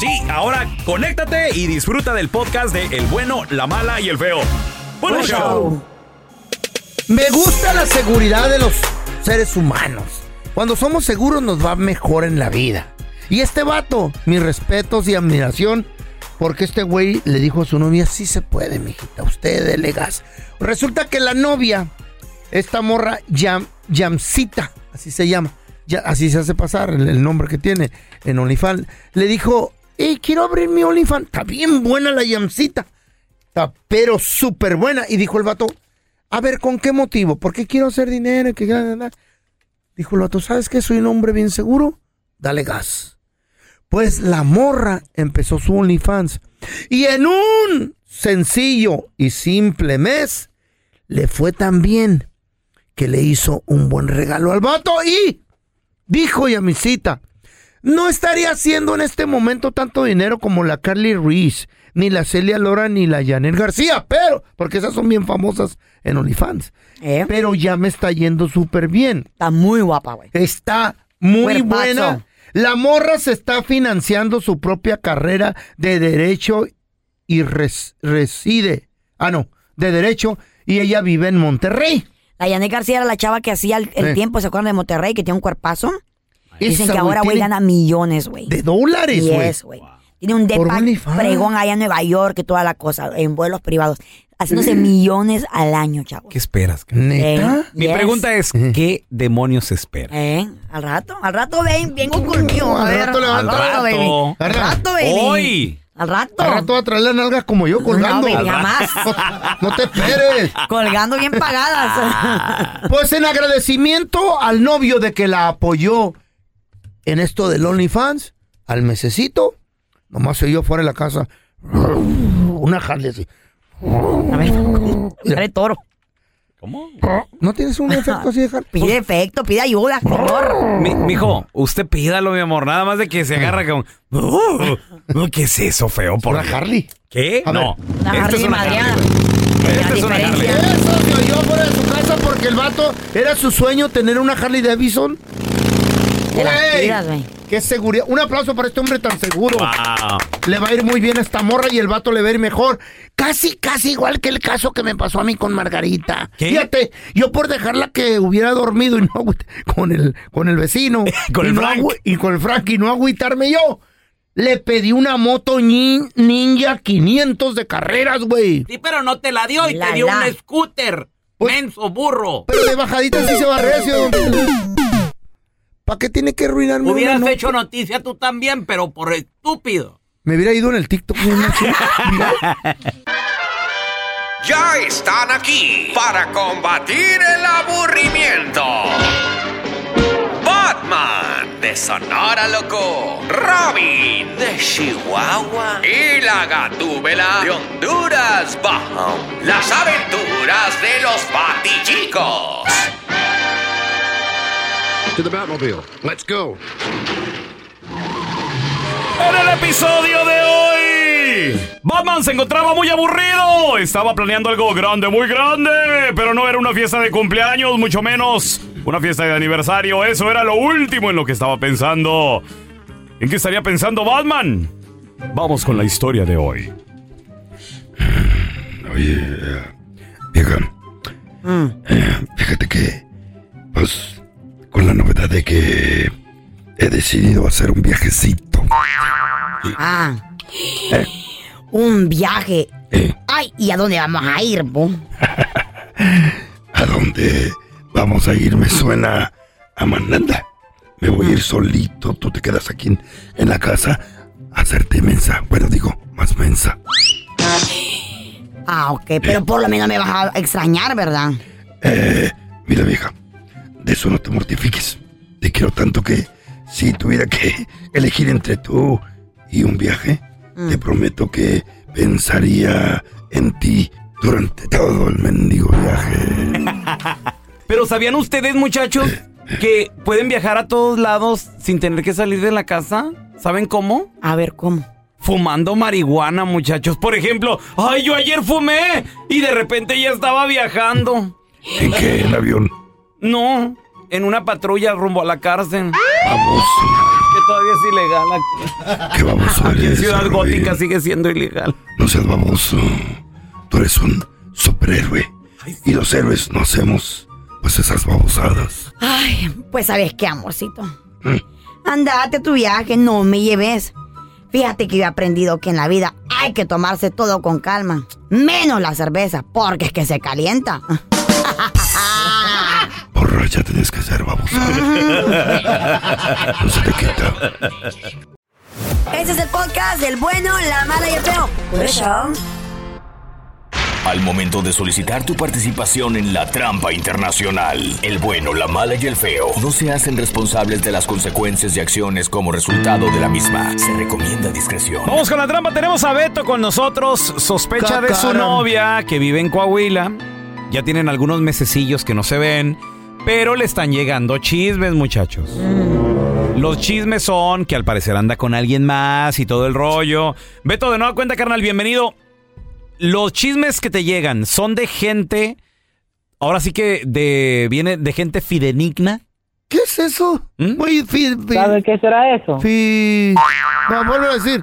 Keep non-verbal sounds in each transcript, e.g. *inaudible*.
Sí, ahora conéctate y disfruta del podcast de El bueno, la mala y el feo. ¡Buen show! Me gusta la seguridad de los seres humanos. Cuando somos seguros nos va mejor en la vida. Y este vato, mis respetos y admiración, porque este güey le dijo a su novia, sí se puede, mijita, usted dele gas. Resulta que la novia, esta morra, Yam, Yamcita, así se llama, ya, así se hace pasar el, el nombre que tiene en OnlyFans, le dijo, hey, quiero abrir mi OnlyFans, está bien buena la Yamcita, está pero súper buena. Y dijo el vato, a ver, ¿con qué motivo? ¿Por qué quiero hacer dinero? ¿Qué- qué- qué- Dijo el vato, ¿sabes que soy un hombre bien seguro? Dale gas. Pues la morra empezó su OnlyFans. Y en un sencillo y simple mes, le fue tan bien que le hizo un buen regalo al vato y dijo Yamisita, no estaría haciendo en este momento tanto dinero como la Carly Reese, ni la Celia Lora, ni la Janet García, pero, porque esas son bien famosas en OnlyFans. ¿Eh? Pero ya me está yendo súper bien. Está muy guapa, güey. Está muy Cuerpazo. buena. La morra se está financiando su propia carrera de derecho y res- reside. Ah, no, de derecho y ella vive en Monterrey. La Yanet García era la chava que hacía el, el tiempo, ¿se acuerdan de Monterrey? Que tiene un cuerpazo. Dicen Esa, que ahora, güey, gana millones, güey. De dólares, güey. Yes, güey. Tiene un Por depa pregón allá en Nueva York y toda la cosa, en vuelos privados. Haciéndose millones al año, chavo. ¿Qué esperas? cara? ¿Neta? Eh, Mi yes. pregunta es, ¿qué demonios espera? ¿Eh? Al rato, al rato ven, vengo conmigo. A Al ver, rato al levanta. rato, Al baby. rato. Al rato, baby. Hoy. Al rato. Al rato va a traer las nalgas como yo colgando. *laughs* No, baby, jamás. No te esperes. *laughs* Colgando bien pagadas. Pues en agradecimiento al novio de que la apoyó en esto del OnlyFans, al mesecito, nomás se yo fuera de la casa. *laughs* Una Harley así. A ver, *laughs* dale toro. ¿Cómo? ¿No tienes un efecto así de Harley? *laughs* Pide efecto, pide ayuda, favor. Mi, mijo, usted pídalo, mi amor. Nada más de que se agarra con. Uh, uh, ¿Qué es eso, feo? ¿Por Una? Harley. ¿Qué? A no. Una Harley es una. Harley. Esta La es una Harley. diferencia. Eso se oyó fuera de su casa porque el vato era su sueño tener una Harley Davidson. De las Güey, tiras, güey. Qué seguridad. Un aplauso para este hombre tan seguro. Wow. Le va a ir muy bien a esta morra y el vato le va a ir mejor. Casi, casi igual que el caso que me pasó a mí con Margarita. ¿Qué? Fíjate, yo por dejarla que hubiera dormido y no con el, con el vecino. *laughs* Con y el no Frank. y con el Frank y no agüitarme yo. Le pedí una moto nin- Ninja 500 de carreras, güey. Sí, pero no te la dio y La, te dio la. un scooter. Pues- Menso, burro. Pero de bajadita sí se va recio. ¿Para qué tiene que arruinarme Hubieras hecho noticia tú también, pero por estúpido. Me hubiera ido en el TikTok. Ya están aquí para combatir el aburrimiento. Batman de Sonora Loco, Robin de Chihuahua y la Gatúbela de Honduras Bajo. Las aventuras de los Batichicos. To the Batmobile. Let's go. En el episodio de hoy, Batman se encontraba muy aburrido. Estaba planeando algo grande, muy grande. Pero no era una fiesta de cumpleaños, mucho menos una fiesta de aniversario. Eso era lo último en lo que estaba pensando. ¿En qué estaría pensando Batman? Vamos con la historia de hoy. *sighs* Oye, eh, vieja, eh, fíjate que, pues, con la novedad de que he decidido hacer un viajecito. Ah. Un viaje. Eh. Ay, ¿y a dónde vamos a ir, bo? *laughs* ¿A dónde vamos a ir? Me suena a Mananda. Me voy a ir solito, tú te quedas aquí en, en la casa a hacerte mensa. Bueno, digo, más mensa. Ah, ok, pero por lo menos me vas a extrañar, ¿verdad? Eh, mira vieja, de eso no te mortifiques. Te quiero tanto que si tuviera que *laughs* elegir entre tú y un viaje, te prometo que pensaría en ti durante todo el mendigo viaje. *laughs* Pero ¿sabían ustedes, muchachos, *laughs* que pueden viajar a todos lados sin tener que salir de la casa? ¿Saben cómo? A ver, ¿cómo? Fumando marihuana, muchachos. Por ejemplo, ay, yo ayer fumé y de repente ya estaba viajando. ¿En qué? ¿En avión? No, en una patrulla rumbo a la cárcel. Baboso. Que todavía es ilegal aquí. *laughs* ¿Qué baboso Aquí en Ciudad? Gótica sigue siendo ilegal. No seas baboso. Tú eres un superhéroe. Y los héroes no hacemos pues esas babosadas. Ay, pues sabes qué, amorcito. Mm. Andate a tu viaje, no me lleves. Fíjate que yo he aprendido que en la vida hay que tomarse todo con calma. Menos la cerveza, porque es que se calienta. Tienes que ser babosa. *laughs* No se te quita. Ese es el podcast del bueno, la mala y el feo. Por eso. Al momento de solicitar tu participación en la trampa internacional, el bueno, la mala y el feo no se hacen responsables de las consecuencias y acciones como resultado de la misma. Se recomienda discreción. Vamos con la trampa. Tenemos a Beto con nosotros. Sospecha de su Cacaram. novia que vive en Coahuila. Ya tienen algunos mesecillos que no se ven. Pero le están llegando chismes, muchachos. Los chismes son que al parecer anda con alguien más y todo el rollo. Beto, de nueva cuenta, carnal, bienvenido. Los chismes que te llegan son de gente. Ahora sí que de viene de gente fidenigna. ¿Qué es eso? ¿Mm? Muy fi, fi- ¿Sabe qué será eso? fi- No, vuelvo a decir.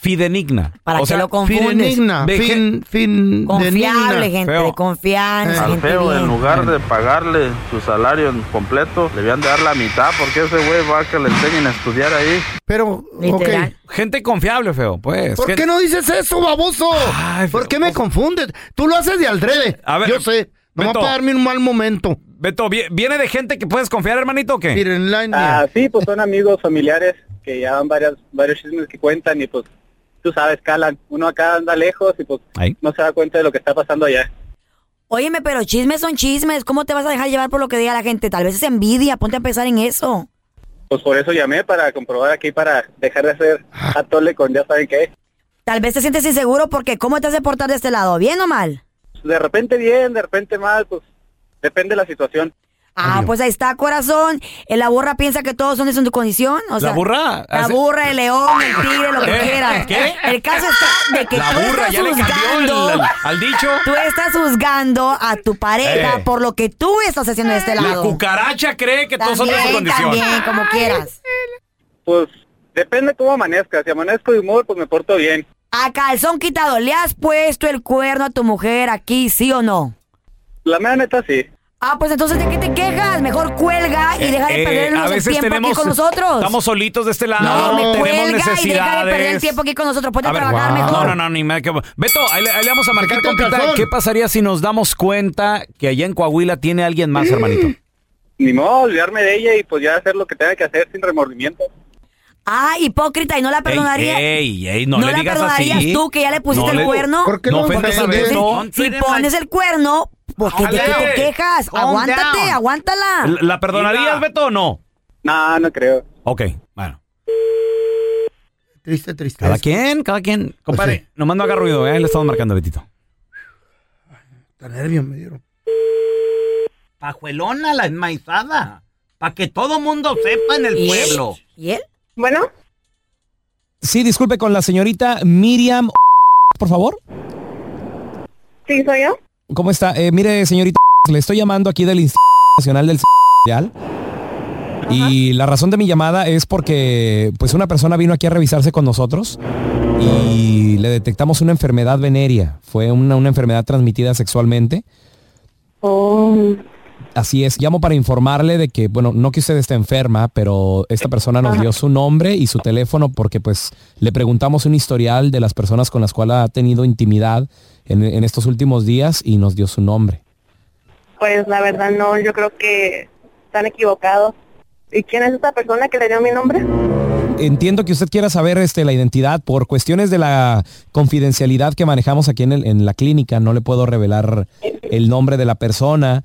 Fidenigna. Para o que sea, lo confundes. Fidenigna. de Fin, fin, Confiable, gente, Feo. de confianza, Al gente Feo, en lugar de pagarle su salario en completo, le debían de dar la mitad porque ese güey va a que le enseñen a estudiar ahí. Pero, ok. Literal. gente confiable, feo. Pues. ¿Por qué no dices eso, baboso? Ay, ¿Por pero- qué me confundes? Tú lo haces de aldrede. A ver, Yo sé. Nomás Beto. para darme un mal momento. Beto, ¿vie- ¿viene de gente que puedes confiar, hermanito, o qué? Miren, la. Ah, sí, pues son amigos familiares que ya van varias, varios chismes que cuentan y pues tú sabes, calan. Uno acá anda lejos y pues Ahí. no se da cuenta de lo que está pasando allá. Óyeme, pero chismes son chismes. ¿Cómo te vas a dejar llevar por lo que diga la gente? Tal vez es envidia. Ponte a pensar en eso. Pues por eso llamé para comprobar aquí, para dejar de hacer atole con ya saben qué. Tal vez te sientes inseguro porque ¿cómo te has de portar de este lado? ¿Bien o mal? De repente bien, de repente mal, pues depende de la situación. Ah, pues ahí está, corazón. Eh, La burra piensa que todos son de su condición. O sea, burra? La Hace- burra, el león, el tigre, lo que ¿Qué? quieras. ¿Qué? El caso está de que La tú burra estás ya juzgando. el- al- al dicho. Tú estás juzgando a tu pareja Eh. por lo que tú estás haciendo de este La lado. cucaracha cree que todos son de su También, condición. también, como quieras. Pues depende cómo amanezca. Si amanezco de humor, pues me porto bien. A calzón quitado, ¿le has puesto el cuerno a tu mujer aquí, sí o no? La mera neta sí. Ah, pues entonces, ¿de qué te quejas? Mejor cuelga y deja de Eh, perdernos a el tiempo tenemos, aquí con nosotros. Estamos solitos de este lado. no, me tenemos cuelga y deja necesidades. de perder el tiempo aquí con nosotros. Ponte a, A ver, trabajar no, mejor. no, no, ni me... que- Beto, ahí le, ahí le vamos a marcar, el compita. ¿Qué pasaría si nos damos cuenta que allá en Coahuila tiene alguien más, hermanito? Ni modo, olvidarme de ella y pues ya hacer lo que tenga que hacer sin remordimiento. Ah, hipócrita, ¿y no la perdonaría? Ey, ey, ey, no, ¿No le la digas perdonarías así. tú que ya le pusiste No el le- cuerno? ¿Por qué No no a? Beto. Si pones el cuerno, pues ¿de qué te quejas? Calm Aguántate, down. aguántala. ¿La la perdonarías, Beto, o no? No, no creo. Ok, bueno. Triste, triste. Cada quien, cada quien. Compadre, Pues sí. nomás no haga ruido, ¿eh? Le estamos marcando, Betito. Tan nervios me dieron. Pajuelona la enmaizada. Para que todo mundo sepa en el ¿Y él? pueblo. ¿Y él? Bueno, Sí, disculpe con la señorita Miriam, por favor. sí, soy yo. ¿Cómo está? Eh, mire, señorita, le estoy llamando aquí del Instituto Nacional del Social. Y la razón de mi llamada es porque pues una persona vino aquí a revisarse con nosotros y le detectamos una enfermedad venérea. Fue una, una enfermedad transmitida sexualmente. Oh, Así es, llamo para informarle de que, bueno, no que usted esté enferma, pero esta persona nos dio su nombre y su teléfono porque pues le preguntamos un historial de las personas con las cuales ha tenido intimidad en, en estos últimos días y nos dio su nombre. pues la verdad no, yo creo que están equivocados. ¿Y quién es esta persona que le dio mi nombre? Entiendo que usted quiera saber este, la identidad por cuestiones de la confidencialidad que manejamos aquí en, el- en la clínica. No le puedo revelar el nombre de la persona,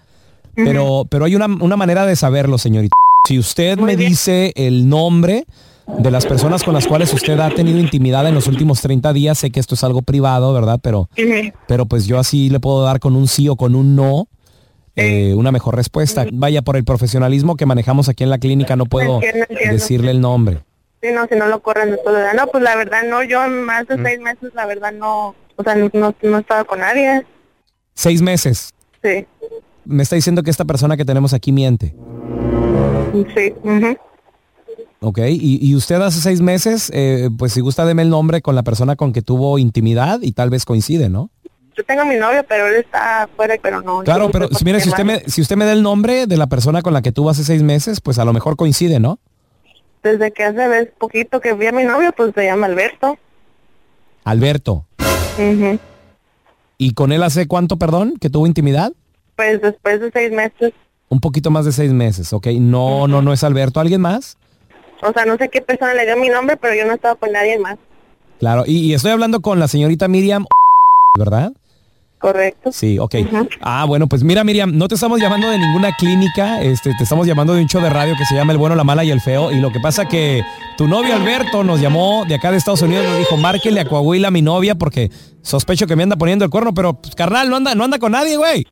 pero, pero hay una, una manera de saberlo, señorita. Si usted me dice el nombre, de las personas con las cuales usted ha tenido intimidad en los últimos 30 días. Sé que esto es algo privado, ¿verdad? Pero, pero pues yo así le puedo dar con un sí o con un no. eh, una mejor respuesta. Vaya, por el profesionalismo que manejamos aquí en la clínica, no puedo Entiendo, entiendo. decirle el nombre. Sí, no, si no lo corren soledad. No, pues la verdad no, yo en más de seis meses, la verdad no, o sea, no, no, no he estado con nadie. Seis meses. Sí, Me está diciendo que esta persona que tenemos aquí miente. sí. ujú. Ok, y, y usted hace seis meses, eh, pues si gusta deme el nombre con la persona con que tuvo intimidad y tal vez coincide, ¿no? Yo tengo a mi novio, pero él está afuera, pero no. Claro, pero si, mire, si usted, me, si usted me da el nombre de la persona con la que tuvo hace seis meses, pues a lo mejor coincide, ¿no? Desde que hace vez poquito que vi a mi novio, pues se llama Alberto. Alberto. Ujú. ¿Y con él hace cuánto, perdón, que tuvo intimidad? Pues después de seis meses, Un poquito más de seis meses, ok. No, no, no es Alberto. ¿Alguien más? o sea, no sé qué persona le dio mi nombre, pero yo no he estado con nadie más. Claro, y, y estoy hablando con la señorita Miriam, *laughs* ¿verdad? Correcto. Sí, ok. Ah, bueno, pues mira, Miriam, no te estamos llamando de ninguna clínica, este, te estamos llamando de un show de radio que se llama El Bueno, la Mala y el Feo. Y lo que pasa que tu novio Alberto nos llamó de acá de Estados Unidos, nos dijo, márquele a Coahuila a mi novia porque sospecho que me anda poniendo el cuerno, pero pues, carnal, no anda, no anda con nadie, güey.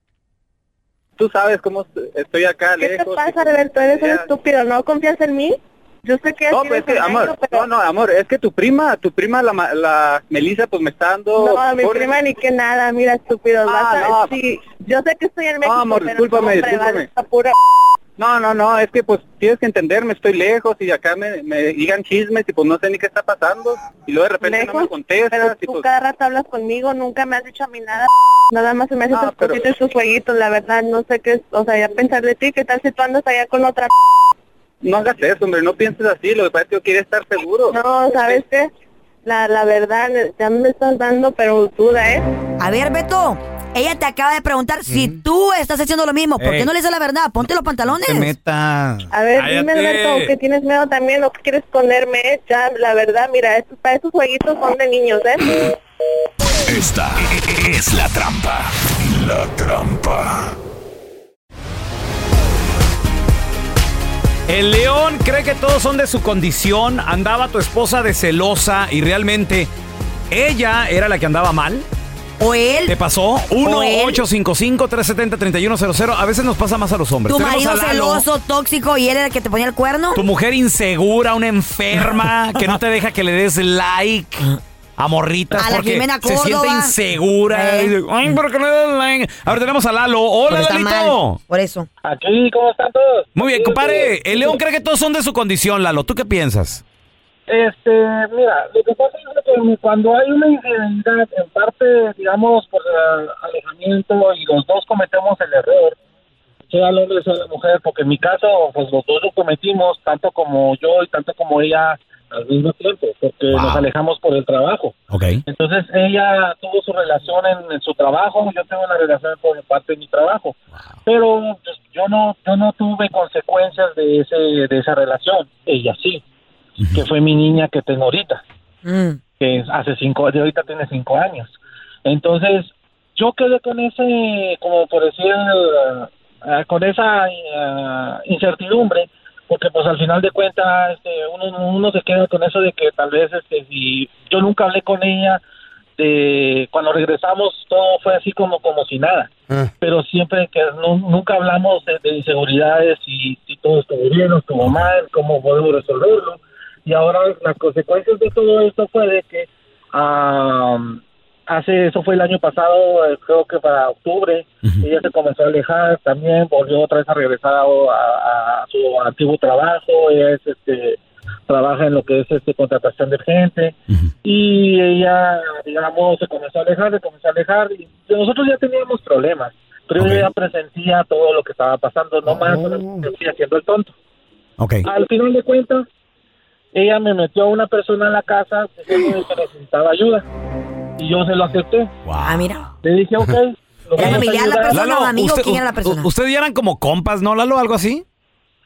Tú sabes cómo estoy acá ¿Qué te lejos. pasa, Alberto? Eres un estúpido, ¿no confías en mí? Yo sé que No, pues es que, amor, pero... no, no, amor, es que tu prima, tu prima, la, la Melissa, pues me está dando... No, mi prima ni que nada, mira, estúpido. vas a- no. sí, yo sé que estoy en México, amor, pero discúlpame, no, hombre, discúlpame. esta pura... No, no, no, es que pues tienes que entenderme, estoy lejos y acá me, me digan chismes y pues no sé ni qué está pasando. Y luego de repente no me contestas pero y tú pues... cada rato hablas conmigo, nunca me has dicho a mí nada. Nada más se me hacen Ah, tus pero- cositas, tus jueguitos, la verdad, no sé qué es, o sea, ya pensar de ti, ¿qué tal si tú andas allá con otra No hagas eso, hombre, no pienses así, lo que pasa es que yo quiero estar seguro. No, ¿sabes qué? La, la verdad, ya me estás dando, pero duda, ¿eh? A ver, Beto, ella te acaba de preguntar si tú estás haciendo lo mismo. ¿Por qué no le dices la verdad? Ponte los pantalones. Te metas. A ver, dime, Alberto, que tienes miedo también, o que quieres ponerme, ya, la verdad, mira, estos, para esos jueguitos son de niños, ¿eh? Esta es la trampa. La trampa. El león cree que todos son de su condición. Andaba tu esposa de celosa y realmente ella era la que andaba mal. ¿O él? ¿Te pasó? ¿O él? 1-855-370-3100. A veces nos pasa más a los hombres. Tu Tenemos marido a Lalo, celoso, tóxico y él era el que te ponía el cuerno. Tu mujer insegura, una enferma, *laughs* que no te deja que le des like a morritas A la porque Jimena se siente insegura. Eh. Ay, ¿por qué no le das like? A ver, tenemos a Lalo. Hola, Porque está Lalito. mal, Por eso. Aquí, ¿cómo están todos? Muy bien, compadre. El león cree que todos son de su condición, Lalo. ¿Tú qué piensas? Este, mira, lo que pasa es que cuando hay una infidelidad, en parte, digamos, por eh, alejamiento y los dos cometemos el error, sea el hombre, sea la mujer, porque en mi caso, pues los dos lo cometimos, tanto como yo y tanto como ella al mismo tiempo, porque nos alejamos por el trabajo. Ok. Entonces ella tuvo su relación en, en su trabajo, yo tengo una relación por parte de mi trabajo, pero pues, yo no yo no tuve consecuencias de ese de esa relación, ella sí, que fue mi niña que tengo ahorita, que es hace cinco, de ahorita tiene cinco años. Entonces yo quedé con ese, como por decir, eh, con esa eh, incertidumbre porque pues al final de cuentas este, uno, uno se queda con eso de que tal vez este si yo nunca hablé con ella de cuando regresamos todo fue así como como si nada. Pero siempre que no- nunca hablamos de, de inseguridades y si todo estuvo bien o estuvo mal cómo podemos resolverlo y ahora las consecuencias de todo esto fue de que am, hace eso fue el año pasado eh, creo que para octubre ella se comenzó a alejar también volvió otra vez a regresar a, a- a su antiguo trabajo ella es este trabaja en lo que es este contratación de gente y ella digamos se comenzó a alejar se comenzó a alejar y nosotros ya teníamos problemas pero yo ya presentía todo lo que estaba pasando no más estoy haciendo el tonto. Ok. al final de cuentas ella me metió a una persona en la casa diciendo que necesitaba ayuda y yo se lo acepté Ah, mira. le dije ok *laughs* lo ¿Era familiar la persona o amigo? usted- ¿Quién era la persona? ¿Ustedes ya eran como compas, no, Lalo? ¿Algo así?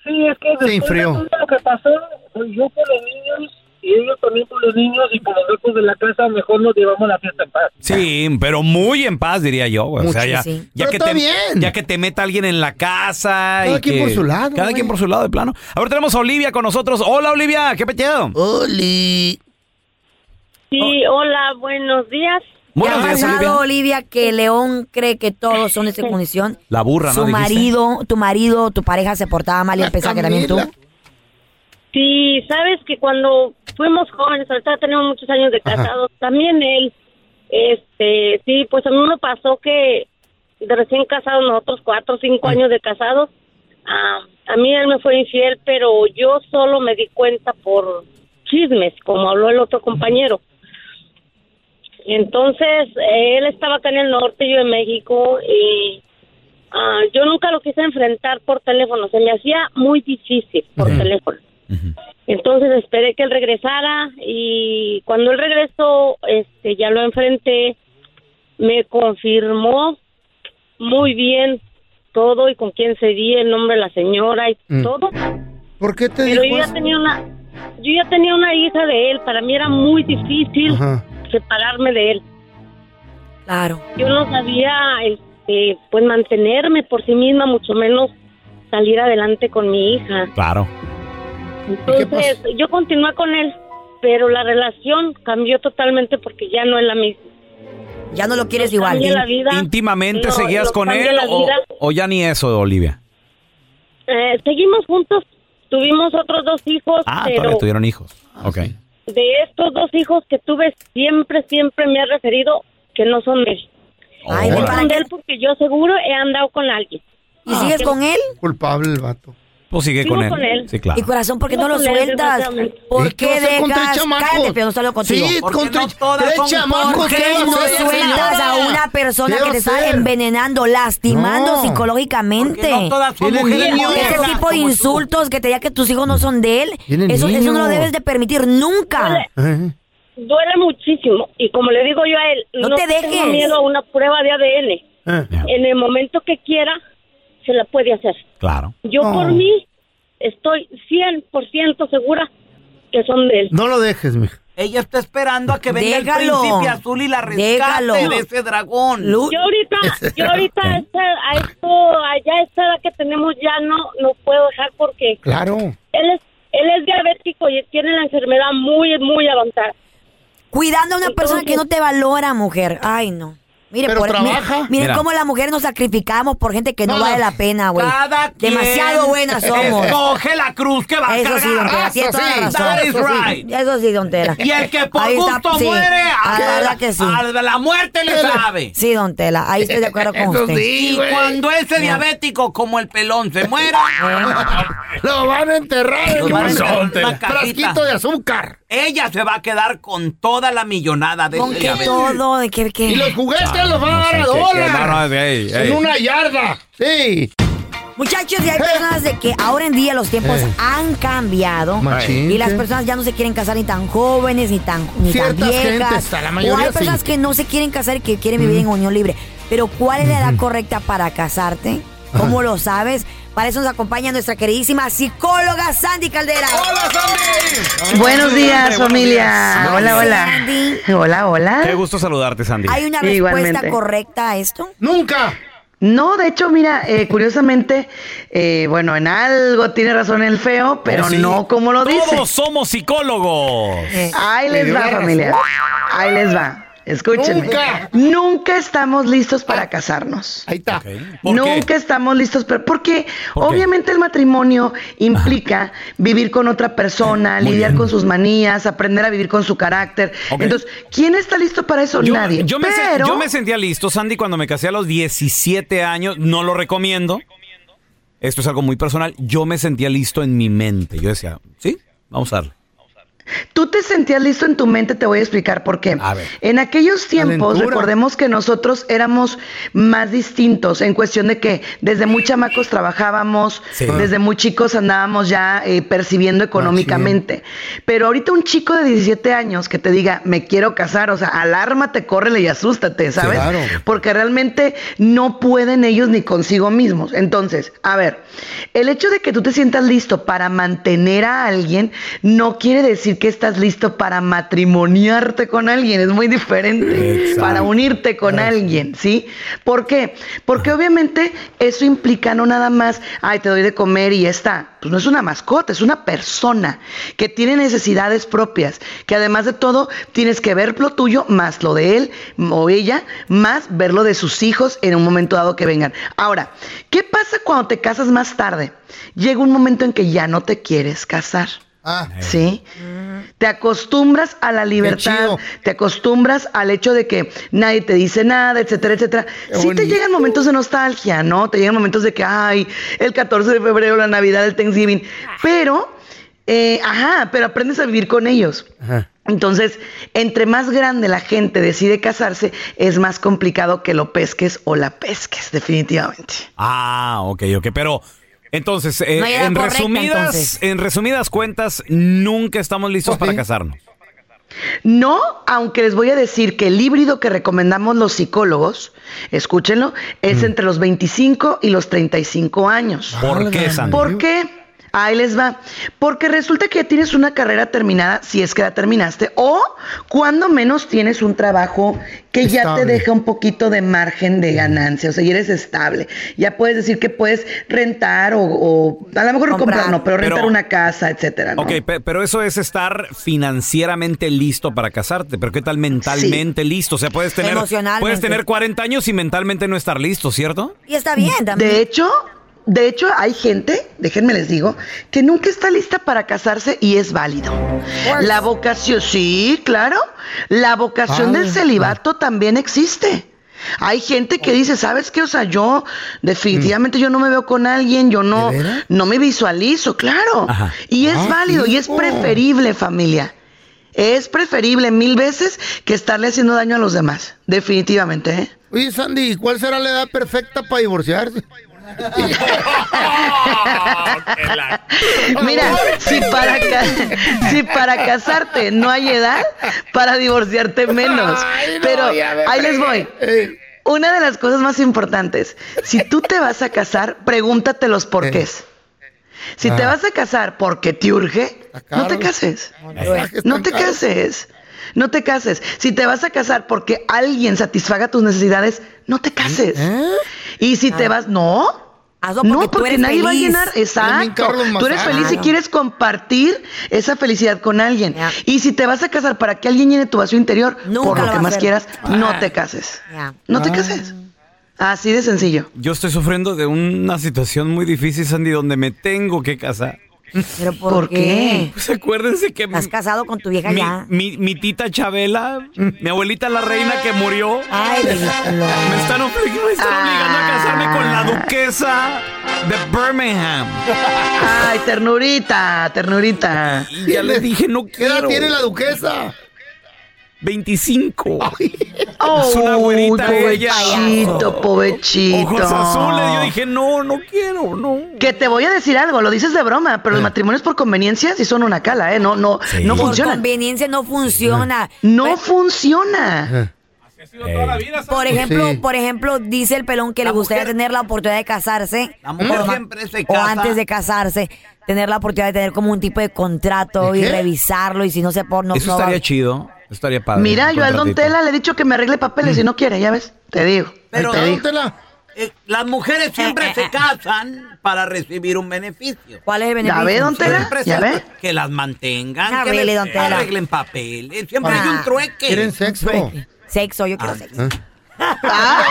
Sí, es que después de todo lo que pasó, pues, yo por los niños y ellos también por los niños y por los locos de la casa, mejor nos llevamos la fiesta en paz. Sí, pero muy en paz, diría yo. güey. O sea, Mucho, ya, sí. ya Pero que está te, bien. ya que te meta alguien en la casa. Cada y quien que- por su lado, Cada güey. quien por su lado, de plano. Ahora tenemos a Olivia con nosotros. Hola, Olivia, ¿qué peteado? Oli. Sí, hola, buenos días. ¿Qué ha Buenos días, pasado, Olivia. Olivia, que León cree que todos son de esa condición? La burra, ¿no? Su Dijiste. marido, tu marido, tu pareja se portaba mal y él pensaba que también tú. Sí, sabes que cuando fuimos jóvenes, ahorita tenemos muchos años de casados, también él, este, sí, pues a mí me pasó que de recién casados, nosotros cuatro o cinco años de casados, ah, a mí él me fue infiel, pero yo solo me di cuenta por chismes, como habló el otro compañero. Entonces, él estaba acá en el norte, yo en México, y ah, yo nunca lo quise enfrentar por teléfono, se me hacía muy difícil por teléfono. Entonces esperé que él regresara y cuando él regresó, este, ya lo enfrenté, me confirmó muy bien todo y con quién se di el nombre de la señora y Mm. todo. ¿Por qué te Pero dijo yo ya eso? tenía una, yo ya tenía una hija de él. Para mí era muy difícil Ajá. separarme de él. Claro. Yo no sabía, este, pues mantenerme por sí misma, mucho menos salir adelante con mi hija. Claro. Entonces, yo continué con él, pero la relación cambió totalmente porque ya no es la misma. Ya no lo quieres igual. cambia la vida. ¿Íntimamente No, seguías con él o, ya ni eso, Olivia? Eh, seguimos juntos, tuvimos otros dos hijos, Ah, pero todavía tuvieron hijos. Ok. de estos dos hijos que tuve, siempre, siempre me ha referido que no son de él. Ay, no ¿y para son de él porque yo seguro he andado con alguien. ¿Y sigues con él? Culpable el vato. Pues sigue con él. con él. Sí, claro. Y corazón, ¿por qué Sigo no lo sueltas? ¿Por ¿Y qué dejas? Cállate, pero no hablando contigo. Sí, con no tres, chamacos. ¿Por ¿qué no sueltas señora? a una persona ¿Qué que te a está envenenando, lastimando No. psicológicamente? No todas son mujeres. Ese tipo de insultos que te diga que tus hijos no son de él, eso, eso no lo debes de permitir nunca. Duele, muchísimo. Y como le digo yo a él, No no, te tengo dejes. miedo a una prueba de ADN. eh. En el momento que quiera, se la puede hacer. Claro. Yo Oh. por mí estoy 100% segura que son de él. No lo dejes, mija. Ella está esperando a que venga el príncipe azul y la rescate Déjalo. de ese dragón. Lu- Yo ahorita, yo ahorita a *laughs* esta, a esto, allá a esta edad que tenemos ya no, no puedo dejar porque Claro. él es, él es diabético y tiene la enfermedad muy, muy avanzada. Cuidando a una persona que no te valora, mujer. Ay, no. Mire, Pero por, trabaja. mi- miren Mira. cómo las mujeres nos sacrificamos por gente que no, No. vale la pena, güey. Cada quien Demasiado buenas *laughs* somos. Escoge la cruz que va a Eso sí, don. Tela, tiene Eso toda la sí, razón. that is Eso sí. right. Eso sí, don Tela. Y el que por Ahí está, gusto sí. muere, Ah, a, la verdad que sí. a la muerte le sabe. Sí, don Tela, ahí estoy de acuerdo *laughs* con Eso usted. sí, Y güey. cuando ese diabético como el pelón se muera, *laughs* Lo van a enterrar Lo en van a un enterrar en una cajita. frasquito de azúcar. Ella se va a quedar con toda la millonada de ¿Con qué todo? ¿De qué, qué? Y los juguetes Ah, los van a dar a dólar. En una yarda. Sí. Muchachos, y hay personas de que ahora en día los tiempos Eh. han cambiado. Machín, Y las personas ya no se quieren casar ni tan jóvenes, ni tan, ni tan viejas. gentes, la o mayoría hay personas sí. que no se quieren casar y que quieren vivir en unión libre. Pero ¿cuál es la edad correcta para casarte? ¿Cómo lo sabes? Para eso nos acompaña nuestra queridísima psicóloga Sandy Caldera. ¡Hola, Sandy! Buenos días, familia. Hola, hola. Sandy. Hola, hola. Qué gusto saludarte, Sandy. ¿Hay una respuesta Igualmente. correcta a esto? ¡Nunca! No, de hecho, mira, eh, curiosamente, eh, bueno, en algo tiene razón el feo, pero Oh, sí. no como lo dice. Todos somos psicólogos. Eh, Ahí Le les va, familia. Ahí les va. Escúchenme. Nunca. Nunca estamos listos para casarnos. Ahí está. ¿Por Nunca qué? estamos listos, pero porque ¿Por qué? obviamente el matrimonio implica vivir con otra persona, Muy lidiar bien. con sus manías, aprender a vivir con su carácter. Entonces, ¿quién está listo para eso? Yo, Nadie. yo me, pero yo me sentía listo, Sandy, cuando me casé a los 17 años. No lo recomiendo. Esto es algo muy personal. Yo me sentía listo en mi mente. Yo decía, sí, vamos a darle. Tú te sentías listo en tu mente, te voy a explicar por qué. A ver. En aquellos tiempos, recordemos que nosotros éramos más distintos en cuestión de que desde muy chamacos trabajábamos, Sí. desde muy chicos andábamos ya eh, percibiendo económicamente. Pero ahorita un chico de 17 años que te diga, me quiero casar, o sea, alármate, córrele y asústate, ¿sabes? Claro. Porque realmente no pueden ellos ni consigo mismos. Entonces, a ver, el hecho de que tú te sientas listo para mantener a alguien no quiere decir decir que estás listo para matrimoniarte con alguien, es muy diferente, Exacto. para unirte con alguien, ¿sí? ¿Por qué? Porque obviamente eso implica no nada más, ay, te doy de comer y ya está. Pues no es una mascota, es una persona que tiene necesidades propias, que además de todo tienes que ver lo tuyo más lo de él o ella, más ver lo de sus hijos en un momento dado que vengan. Ahora, ¿qué pasa cuando te casas más tarde? Llega un momento en que ya no te quieres casar. ¿Sí? Te acostumbras a la libertad, te acostumbras al hecho de que nadie te dice nada, etcétera, etcétera. Qué Sí te llegan momentos de nostalgia, ¿no? Te llegan momentos de que, ay, el 14 de febrero, la Navidad, el Thanksgiving. Pero, eh, ajá, pero aprendes a vivir con ellos. Entonces, entre más grande la gente decide casarse, es más complicado que lo pesques o la pesques, definitivamente. Ah, ok, ok. Pero entonces, eh, No en, correcta, resumidas, entonces. en resumidas cuentas, nunca estamos listos para casarnos. No, aunque les voy a decir que el híbrido que recomendamos los psicólogos, escúchenlo, es Mm. entre los 25 y los 35 años. ¿Por qué, Sandy? ¿Por qué? Ahí les va. Porque resulta que ya tienes una carrera terminada, si es que la terminaste, o cuando menos tienes un trabajo que ya te deja un poquito de margen de ganancia, o sea, ya eres estable. Ya puedes decir que puedes rentar o, o a lo mejor comprar, no, pero rentar Pero- una casa, etcétera. ¿no? Ok, pe- pero eso es estar financieramente listo para casarte. Pero ¿qué tal mentalmente listo? O sea, puedes tener, Emocionalmente. puedes tener 40 años y mentalmente no estar listo, ¿cierto? Y está bien también. De hecho, de hecho hay gente, déjenme les digo, que nunca está lista para casarse y es válido. La vocación, sí, claro, la vocación del celibato también existe. Hay gente que dice, ¿sabes qué? O sea, yo definitivamente yo no me veo con alguien, yo no, no me visualizo, claro. Ajá. Y es Ah, válido y es preferible, familia. Es preferible mil veces que estarle haciendo daño a los demás. Definitivamente, ¿eh? Oye, Sandy, ¿cuál será la edad perfecta para divorciarse? *laughs* Mira, si para, si para casarte no hay edad, para divorciarte menos. Ay, no, Pero me ahí les voy. Una de las cosas más importantes, si tú te vas a casar, pregúntate los porqués. Si te Ah. vas a casar porque te urge, no te cases. No te cases. No te cases. Si te vas a casar porque alguien satisfaga tus necesidades, no te cases. Y si te vas, no. Hazlo porque no, tú porque eres nadie va a llenar. Exacto. Tú eres feliz y Claro. quieres compartir esa felicidad con alguien. Y si te vas a casar para que alguien llene tu vacío interior, Nunca por lo que más hacer. quieras, Ah. no te cases. No te cases. Así de sencillo. Yo estoy sufriendo de una situación muy difícil, Sandy, donde me tengo que casar. ¿Pero por, ¿Por qué? qué? Pues acuérdense que ¿Estás casado con tu vieja mi, ya? mi, mi tita Chabela, mi abuelita la reina que murió, Ay, me están, me están obligando a casarme con la Ah. duquesa de Birmingham. Ay, ternurita, ternurita. Y ya le dije, no ¿Qué edad quiero. tiene la duquesa? 25. Oh, es una güerita ella. pobrecito. Ojos azules. Yo dije, no, no quiero, no. Que te voy a decir algo, lo dices de broma, pero los matrimonios por conveniencia sí son una cala, ¿eh? No, no, no Por funcionan. conveniencia no funciona. No funciona. Por ejemplo, Sí. por ejemplo, dice el pelón que le gustaría tener la oportunidad de casarse. La mujer o, siempre se o casa. antes de casarse, tener la oportunidad de tener como un tipo de contrato ¿De y revisarlo y si no se pone... Eso estaría chido. Estaría padre. Mira, yo al Don. Tela le he dicho que me arregle papeles y no quiere, ya ves. Te digo. Pero te digo. eh, las mujeres siempre se casan para recibir un beneficio. ¿Cuál es el beneficio? Ya ve, don Tela, ya ve. Que las mantengan, Ah, que really, les don Tela. arreglen papeles. Siempre hay un Ah. trueque. ¿Quieren sexo? Sexo, yo quiero sexo. Ah,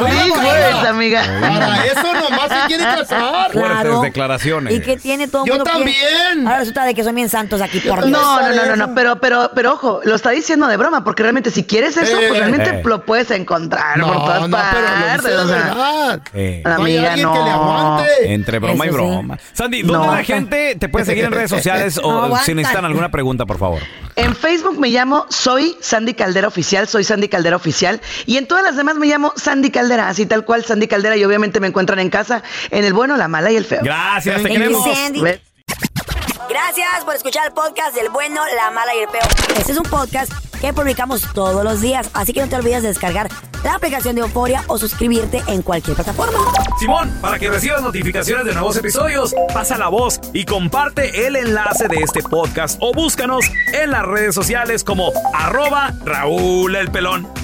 big words, amiga. Para eso nomás se quiere casar. Fuertes declaraciones. ¿Y qué tiene todo el Yo mundo? también. Ahora resulta de que son bien santos aquí por Dios. No, no, no, no, no, pero, pero, pero ojo, lo está diciendo de broma, porque realmente si quieres eso, Eh, pues realmente eh. lo puedes encontrar No, por todas no, pero lo partes. dice de o sea. verdad. Eh, No hay Amiga, alguien que le no. aguante. Entre broma y Eso sí. broma. Sandy, ¿dónde No. la gente te puede seguir en redes sociales *laughs* No o aguantan. si necesitan alguna pregunta, por favor? En Facebook me llamo Soy Sandy Caldera Oficial, soy Sandy Caldera Oficial. Y en todas las demás me llamo Sandy Caldera, así tal cual Sandy Caldera. Y obviamente me encuentran en casa, en el bueno, la mala y el feo. Gracias, te Thank you, queremos. Gracias por escuchar el podcast del bueno, la mala y el peor. Este es un podcast que publicamos todos los días, así que no te olvides de descargar la aplicación de Euforia o suscribirte en cualquier plataforma. Simón, para que recibas notificaciones de nuevos episodios, pasa la voz y comparte el enlace de este podcast o búscanos en las redes sociales como arroba Raúl el Pelón.